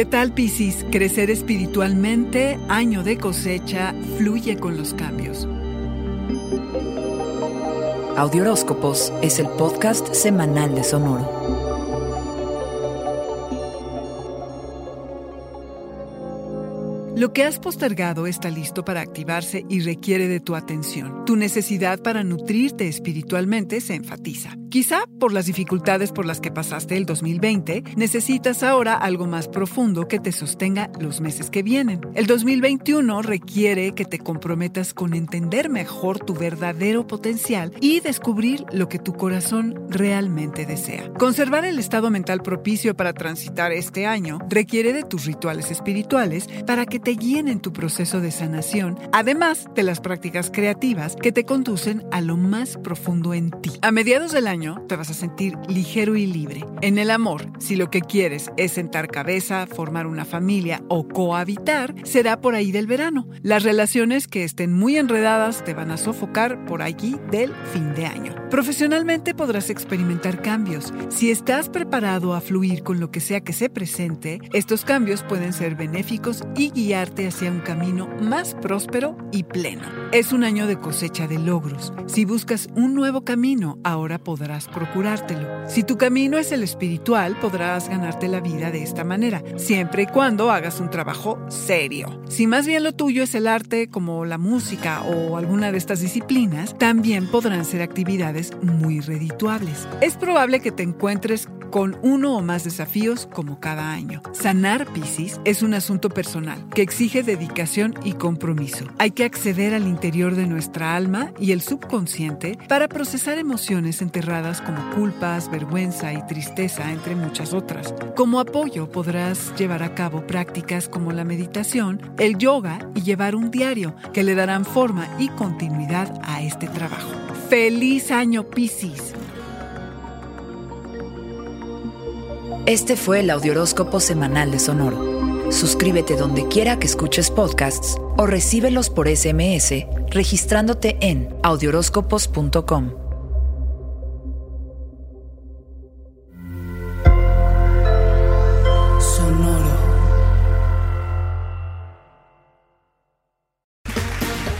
¿Qué tal, Piscis? Crecer espiritualmente, año de cosecha, fluye con los cambios. Audioróscopos es el podcast semanal de Sonoro. Lo que has postergado está listo para activarse y requiere de tu atención. Tu necesidad para nutrirte espiritualmente se enfatiza. Quizá por las dificultades por las que pasaste el 2020, necesitas ahora algo más profundo que te sostenga los meses que vienen. El 2021 requiere que te comprometas con entender mejor tu verdadero potencial y descubrir lo que tu corazón realmente desea. Conservar el estado mental propicio para transitar este año requiere de tus rituales espirituales para que te guíen en tu proceso de sanación, además de las prácticas creativas que te conducen a lo más profundo en ti. A mediados del año te vas a sentir ligero y libre. En el amor, si lo que quieres es sentar cabeza, formar una familia o cohabitar, será por ahí del verano. Las relaciones que estén muy enredadas te van a sofocar por allí del fin de año. Profesionalmente podrás experimentar cambios. Si estás preparado a fluir con lo que sea que se presente, estos cambios pueden ser benéficos y guiarte hacia un camino más próspero y pleno. Es un año de cosecha de logros. Si buscas un nuevo camino, ahora podrás procurártelo. Si tu camino es el espiritual, podrás ganarte la vida de esta manera, siempre y cuando hagas un trabajo serio. Si más bien lo tuyo es el arte, como la música o alguna de estas disciplinas, también podrán ser actividades muy redituables. Es probable que te encuentres con uno o más desafíos como cada año. Sanar Piscis es un asunto personal que exige dedicación y compromiso. Hay que acceder al interior de nuestra alma y el subconsciente para procesar emociones enterradas como culpas, vergüenza y tristeza, entre muchas otras. Como apoyo podrás llevar a cabo prácticas como la meditación, el yoga y llevar un diario que le darán forma y continuidad a este trabajo. ¡Feliz año Piscis! Este fue el Audioróscopo semanal de Sonoro. Suscríbete donde quiera que escuches podcasts o recíbelos por SMS registrándote en audioróscopos.com.